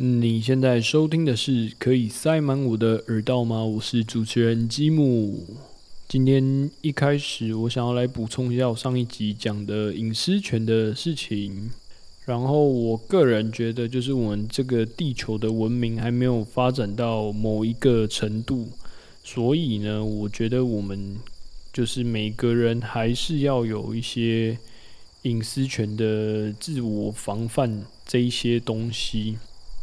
你现在收听的是可以塞满我的耳道吗？我是主持人吉姆。今天一开始，我想要来补充一下我上一集讲的隐私权的事情。然后，我个人觉得，就是我们这个地球的文明还没有发展到某一个程度，所以呢，我觉得我们就是每个人还是要有一些隐私权的自我防范这一些东西。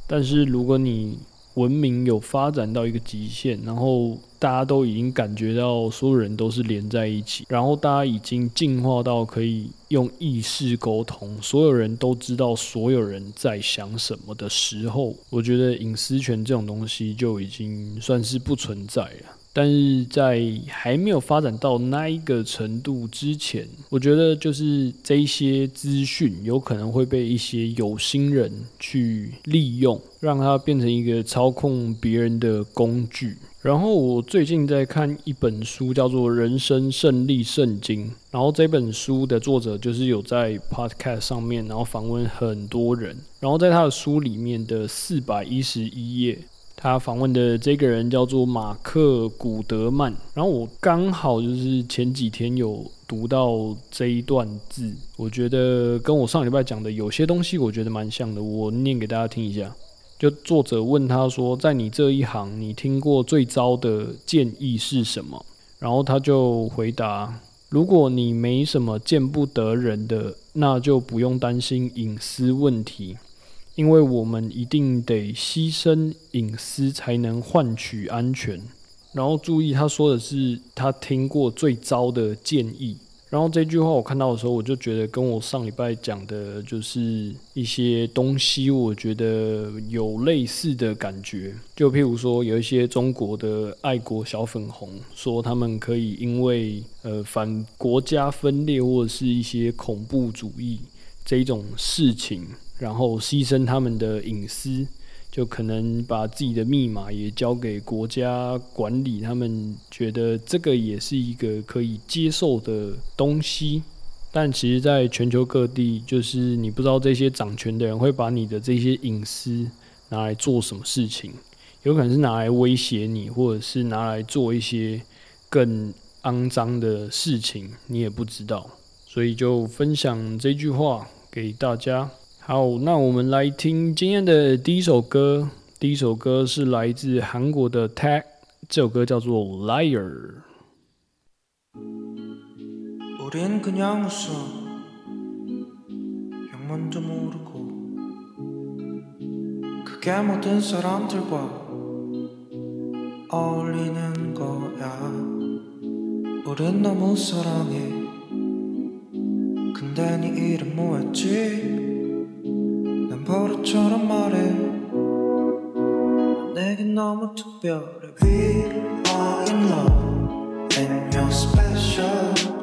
但是，如果你文明有发展到一个极限，然后大家都已经感觉到所有人都是连在一起，然后大家已经进化到可以用意识沟通，所有人都知道所有人在想什么的时候，我觉得隐私权这种东西就已经算是不存在了。但是在还没有发展到那一个程度之前，我觉得就是这些资讯有可能会被一些有心人去利用，让它变成一个操控别人的工具。然后我最近在看一本书，叫做《人生胜利圣经》，然后这本书的作者就是有在 Podcast 上面，然后访问很多人，然后在他的书里面的四百一十一页。他访问的这个人叫做马克古德曼，然后我刚好就是前几天有读到这一段字，我觉得跟我上礼拜讲的有些东西，我觉得蛮像的。我念给大家听一下。就作者问他说，在你这一行，你听过最糟的建议是什么？然后他就回答：如果你没什么见不得人的，那就不用担心隐私问题。因为我们一定得牺牲隐私才能换取安全。然后注意，他说的是他听过最糟的建议。然后这句话我看到的时候，我就觉得跟我上礼拜讲的就是一些东西，我觉得有类似的感觉。就譬如说，有一些中国的爱国小粉红说，他们可以因为呃反国家分裂或者是一些恐怖主义这种事情。然后牺牲他们的隐私，就可能把自己的密码也交给国家管理。他们觉得这个也是一个可以接受的东西。但其实，在全球各地，就是你不知道这些掌权的人会把你的这些隐私拿来做什么事情，有可能是拿来威胁你，或者是拿来做一些更肮脏的事情，你也不知道。所以就分享这句话给大家。好，那我们来听今天的第一首歌。第一首歌是来自韩国的 Tag，这首歌叫做《Liar》。 버릇처럼 말해 내겐 너무 특별해 We are in love and you're special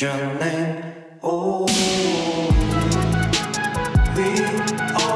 jamais. Oh, we are.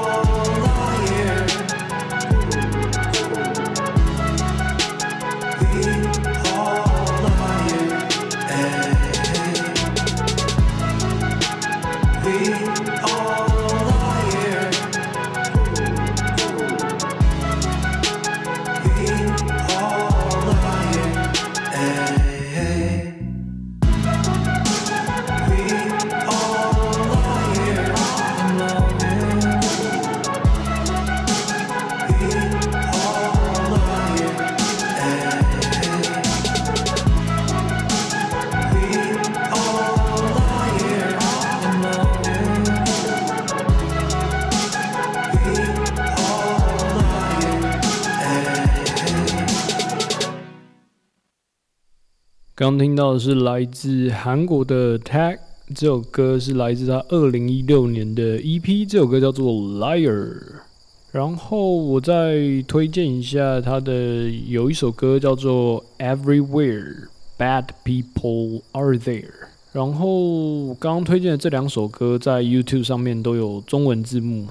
刚听到的是来自韩国的 Tag，这首歌是来自他二零一六年的 EP，这首歌叫做 Liar。然后我再推荐一下他的有一首歌叫做 Everywhere Bad People Are There。然后刚刚推荐的这两首歌在 YouTube 上面都有中文字幕，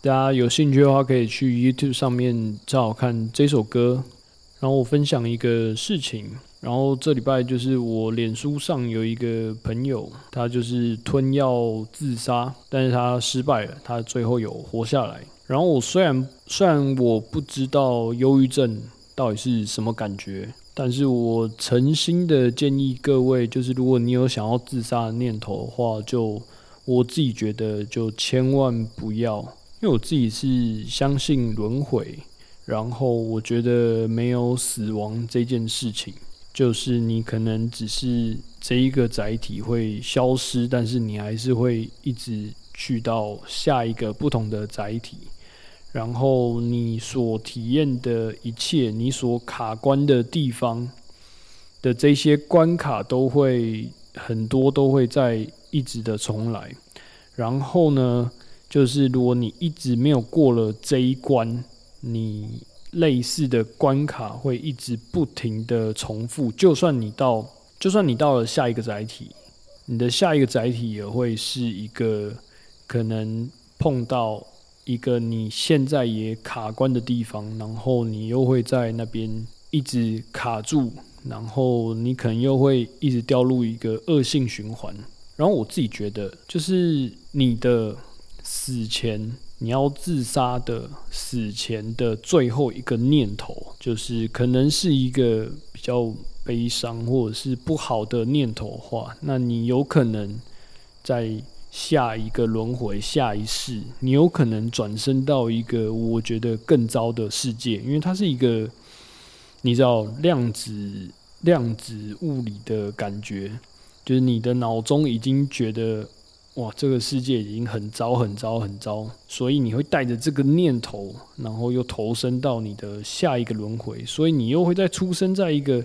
大家有兴趣的话可以去 YouTube 上面找找看这首歌。然后我分享一个事情，然后这礼拜就是我脸书上有一个朋友，他就是吞药自杀，但是他失败了，他最后有活下来。然后我虽然虽然我不知道忧郁症到底是什么感觉，但是我诚心的建议各位，就是如果你有想要自杀的念头的话，就我自己觉得就千万不要，因为我自己是相信轮回。然后我觉得没有死亡这件事情，就是你可能只是这一个载体会消失，但是你还是会一直去到下一个不同的载体，然后你所体验的一切，你所卡关的地方的这些关卡，都会很多都会在一直的重来。然后呢，就是如果你一直没有过了这一关，你类似的关卡会一直不停的重复，就算你到，就算你到了下一个载体，你的下一个载体也会是一个可能碰到一个你现在也卡关的地方，然后你又会在那边一直卡住，然后你可能又会一直掉入一个恶性循环。然后我自己觉得，就是你的死前。你要自杀的死前的最后一个念头，就是可能是一个比较悲伤或者是不好的念头话，那你有可能在下一个轮回、下一世，你有可能转生到一个我觉得更糟的世界，因为它是一个你知道量子量子物理的感觉，就是你的脑中已经觉得。哇，这个世界已经很糟、很糟、很糟，所以你会带着这个念头，然后又投身到你的下一个轮回，所以你又会再出生在一个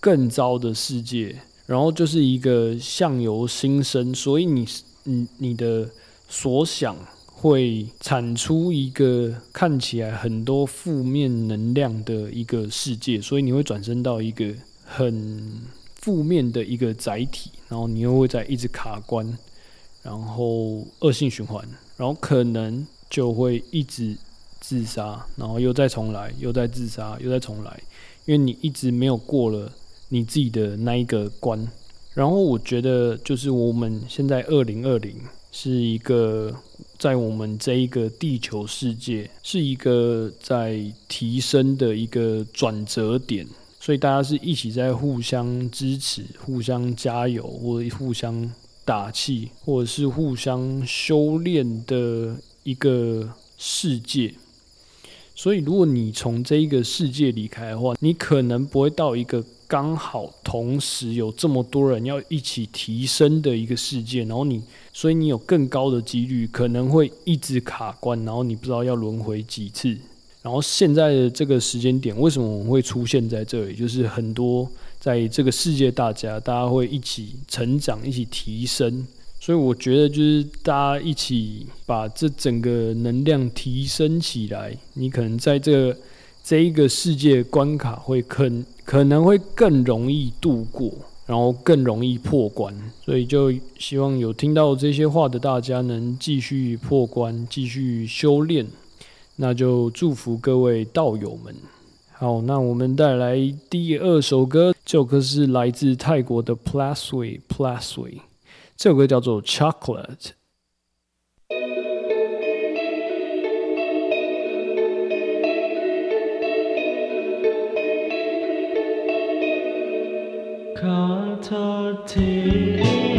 更糟的世界，然后就是一个相由心生，所以你、你、你的所想会产出一个看起来很多负面能量的一个世界，所以你会转生到一个很负面的一个载体，然后你又会在一直卡关。然后恶性循环，然后可能就会一直自杀，然后又再重来，又再自杀，又再重来，因为你一直没有过了你自己的那一个关。然后我觉得，就是我们现在二零二零是一个在我们这一个地球世界是一个在提升的一个转折点，所以大家是一起在互相支持、互相加油，或者互相。打气，或者是互相修炼的一个世界。所以，如果你从这一个世界离开的话，你可能不会到一个刚好同时有这么多人要一起提升的一个世界。然后你，所以你有更高的几率可能会一直卡关，然后你不知道要轮回几次。然后现在的这个时间点，为什么我们会出现在这里？就是很多。在这个世界大家大家会一起成长一起提升。所以我觉得就是大家一起把这整个能量提升起来你可能在这这一个世界关卡会可可能会更容易度过然后更容易破关。所以就希望有听到这些话的大家能继续破关继续修炼。那就祝福各位道友们。好那我们带来第二首歌。这首歌是来自泰国的 Plasway Plasway，这首歌叫做 Chocolate。Tea.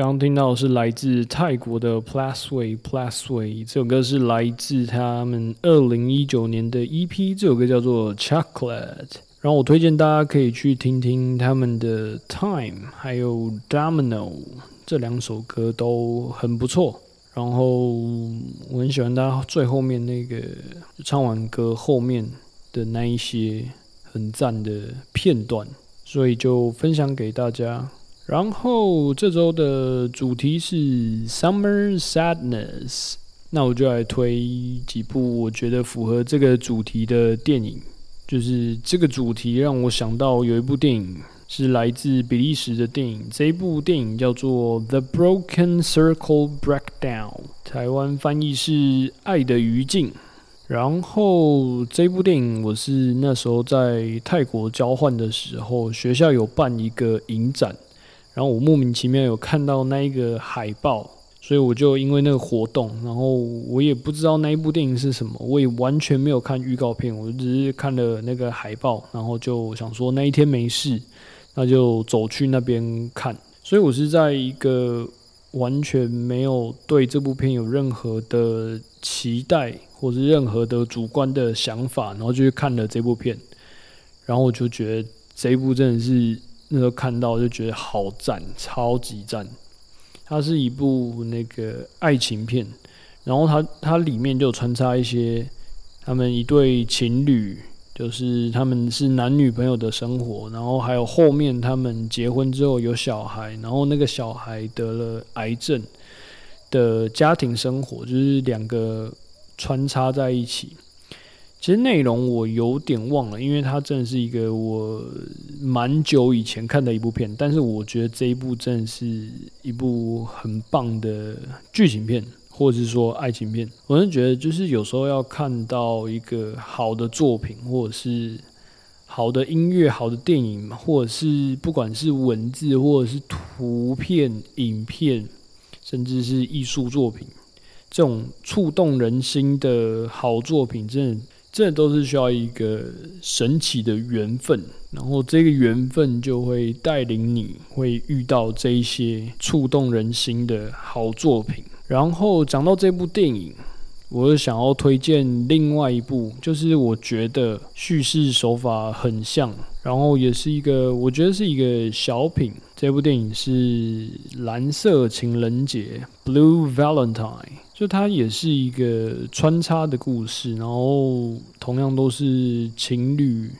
刚听到的是来自泰国的 Plasway Plasway，这首歌是来自他们二零一九年的 EP，这首歌叫做 Chocolate。然后我推荐大家可以去听听他们的 Time 还有 Domino 这两首歌都很不错。然后我很喜欢他最后面那个唱完歌后面的那一些很赞的片段，所以就分享给大家。然后这周的主题是 Summer Sadness，那我就来推几部我觉得符合这个主题的电影。就是这个主题让我想到有一部电影是来自比利时的电影，这一部电影叫做《The Broken Circle Breakdown》，台湾翻译是《爱的余烬》。然后这部电影我是那时候在泰国交换的时候，学校有办一个影展，然后我莫名其妙有看到那一个海报，所以我就因为那个活动，然后我也不知道那一部电影是什么，我也完全没有看预告片，我只是看了那个海报，然后就想说那一天没事，那就走去那边看。所以我是在一个完全没有对这部片有任何的期待，或是任何的主观的想法，然后就去看了这部片，然后我就觉得这一部真的是那时候看到就觉得好赞，超级赞。它是一部那个爱情片，然后它它里面就穿插一些他们一对情侣，就是他们是男女朋友的生活，然后还有后面他们结婚之后有小孩，然后那个小孩得了癌症的家庭生活，就是两个穿插在一起。其实内容我有点忘了，因为它真的是一个我蛮久以前看的一部片，但是我觉得这一部真的是一部很棒的剧情片，或者是说爱情片。我是觉得，就是有时候要看到一个好的作品，或者是好的音乐、好的电影，或者是不管是文字，或者是图片、影片，甚至是艺术作品，这种触动人心的好作品，真的。这都是需要一个神奇的缘分，然后这个缘分就会带领你，会遇到这一些触动人心的好作品。然后讲到这部电影，我想要推荐另外一部，就是我觉得叙事手法很像，然后也是一个我觉得是一个小品。这部电影是《蓝色情人节》（Blue Valentine）。就它也是一个穿插的故事，然后同样都是情侣，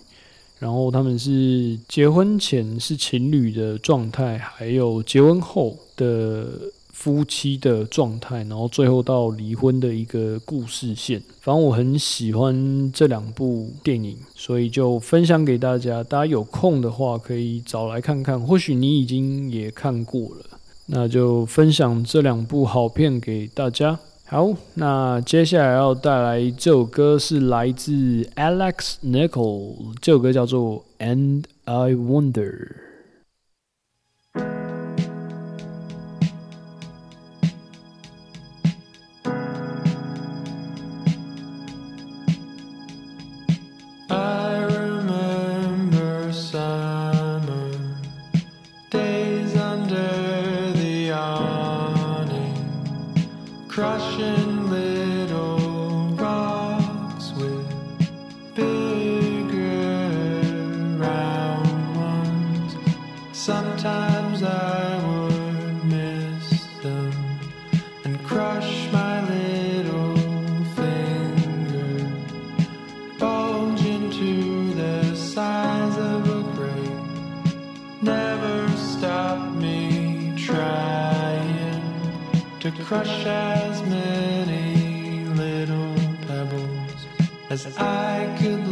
然后他们是结婚前是情侣的状态，还有结婚后的夫妻的状态，然后最后到离婚的一个故事线。反正我很喜欢这两部电影，所以就分享给大家。大家有空的话可以找来看看，或许你已经也看过了，那就分享这两部好片给大家。好，那接下来要带来这首歌是来自 Alex Nicole，这首歌叫做《And I Wonder》。Crush my little finger, bulge into the size of a grape. Never stop me trying to crush as many little pebbles as I could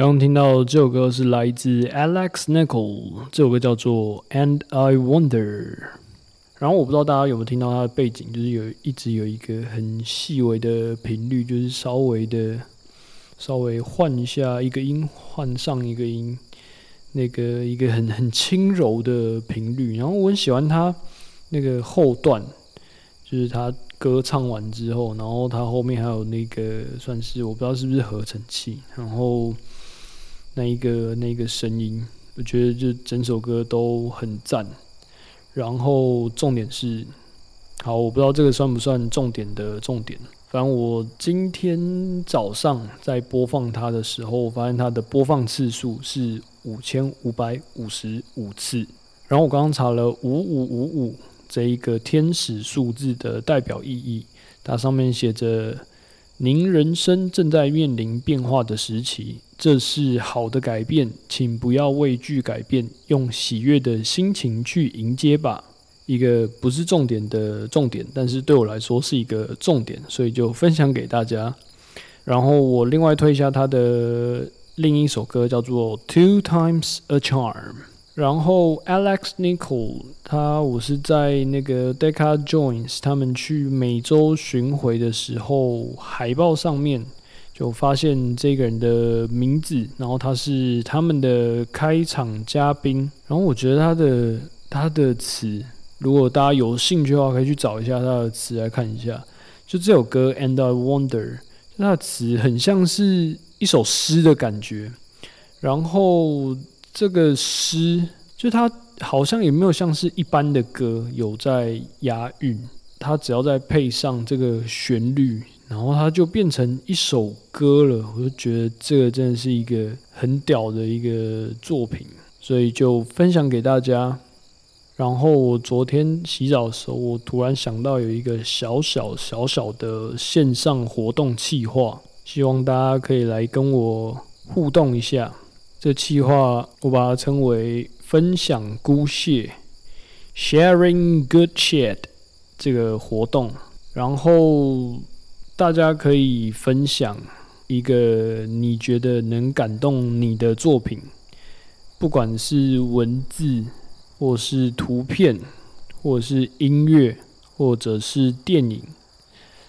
刚刚听到这首歌是来自 Alex Nicole，这首歌叫做《And I Wonder》。然后我不知道大家有没有听到它的背景，就是有一直有一个很细微的频率，就是稍微的稍微换一下一个音，换上一个音，那个一个很很轻柔的频率。然后我很喜欢它那个后段，就是它歌唱完之后，然后它后面还有那个算是我不知道是不是合成器，然后那一个那个声音，我觉得就整首歌都很赞。然后重点是，好，我不知道这个算不算重点的重点。反正我今天早上在播放它的时候，我发现它的播放次数是五千五百五十五次。然后我刚刚查了五五五五这一个天使数字的代表意义，它上面写着：“您人生正在面临变化的时期，这是好的改变，请不要畏惧改变，用喜悦的心情去迎接吧。”一个不是重点的重点，但是对我来说是一个重点，所以就分享给大家。然后我另外推一下他的另一首歌，叫做《Two Times a Charm》。然后 Alex Nicole，他我是在那个 Decca Joins 他们去美洲巡回的时候，海报上面就发现这个人的名字，然后他是他们的开场嘉宾。然后我觉得他的他的词。如果大家有兴趣的话，可以去找一下他的词来看一下。就这首歌《And I Wonder》，它的词很像是一首诗的感觉。然后这个诗，就他好像也没有像是一般的歌有在押韵，它只要再配上这个旋律，然后它就变成一首歌了。我就觉得这个真的是一个很屌的一个作品，所以就分享给大家。然后我昨天洗澡的时候，我突然想到有一个小小小小的线上活动企划，希望大家可以来跟我互动一下。这企划我把它称为“分享姑蟹 ”（Sharing Good Shit） 这个活动。然后大家可以分享一个你觉得能感动你的作品，不管是文字。或是图片，或是音乐，或者是电影，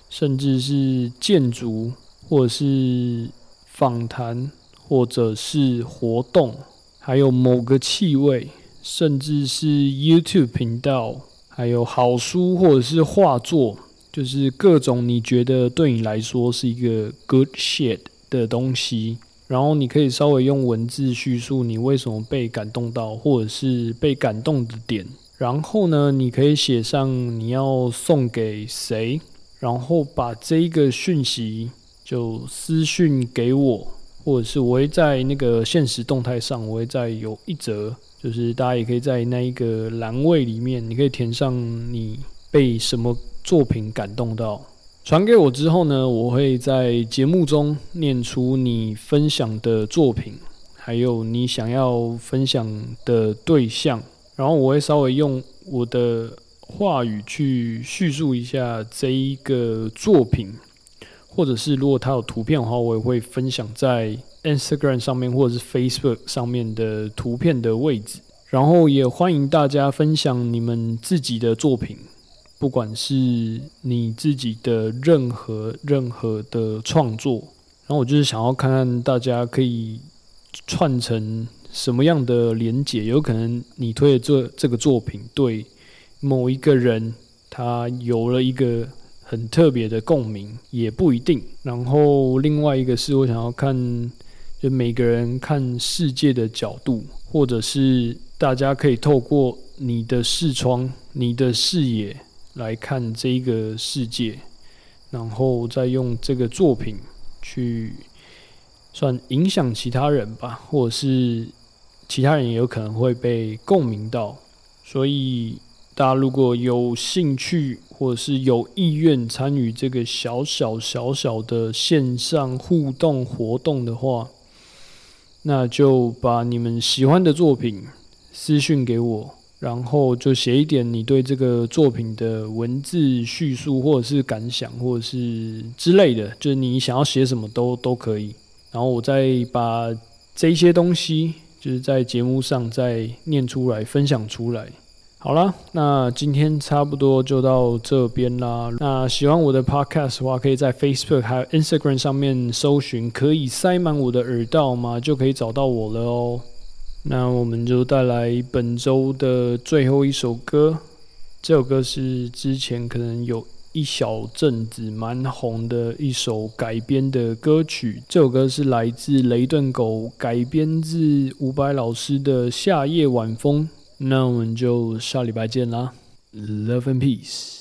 甚至是建筑，或者是访谈，或者是活动，还有某个气味，甚至是 YouTube 频道，还有好书或者是画作，就是各种你觉得对你来说是一个 good shit 的东西。然后你可以稍微用文字叙述你为什么被感动到，或者是被感动的点。然后呢，你可以写上你要送给谁，然后把这一个讯息就私讯给我，或者是我会在那个现实动态上，我会再有一则，就是大家也可以在那一个栏位里面，你可以填上你被什么作品感动到。传给我之后呢，我会在节目中念出你分享的作品，还有你想要分享的对象，然后我会稍微用我的话语去叙述一下这一个作品，或者是如果它有图片的话，我也会分享在 Instagram 上面或者是 Facebook 上面的图片的位置，然后也欢迎大家分享你们自己的作品。不管是你自己的任何任何的创作，然后我就是想要看看大家可以串成什么样的连结。有可能你推的这这个作品对某一个人他有了一个很特别的共鸣，也不一定。然后另外一个是我想要看，就每个人看世界的角度，或者是大家可以透过你的视窗、你的视野。来看这一个世界，然后再用这个作品去算影响其他人吧，或者是其他人也有可能会被共鸣到。所以大家如果有兴趣或者是有意愿参与这个小小小小的线上互动活动的话，那就把你们喜欢的作品私讯给我。然后就写一点你对这个作品的文字叙述，或者是感想，或者是之类的，就是你想要写什么都都可以。然后我再把这些东西，就是在节目上再念出来、分享出来。好啦，那今天差不多就到这边啦。那喜欢我的 podcast 的话，可以在 Facebook 还有 Instagram 上面搜寻“可以塞满我的耳道吗”，就可以找到我了哦。那我们就带来本周的最后一首歌，这首歌是之前可能有一小阵子蛮红的一首改编的歌曲。这首歌是来自雷顿狗改编自伍佰老师的《夏夜晚风》。那我们就下礼拜见啦，Love and Peace。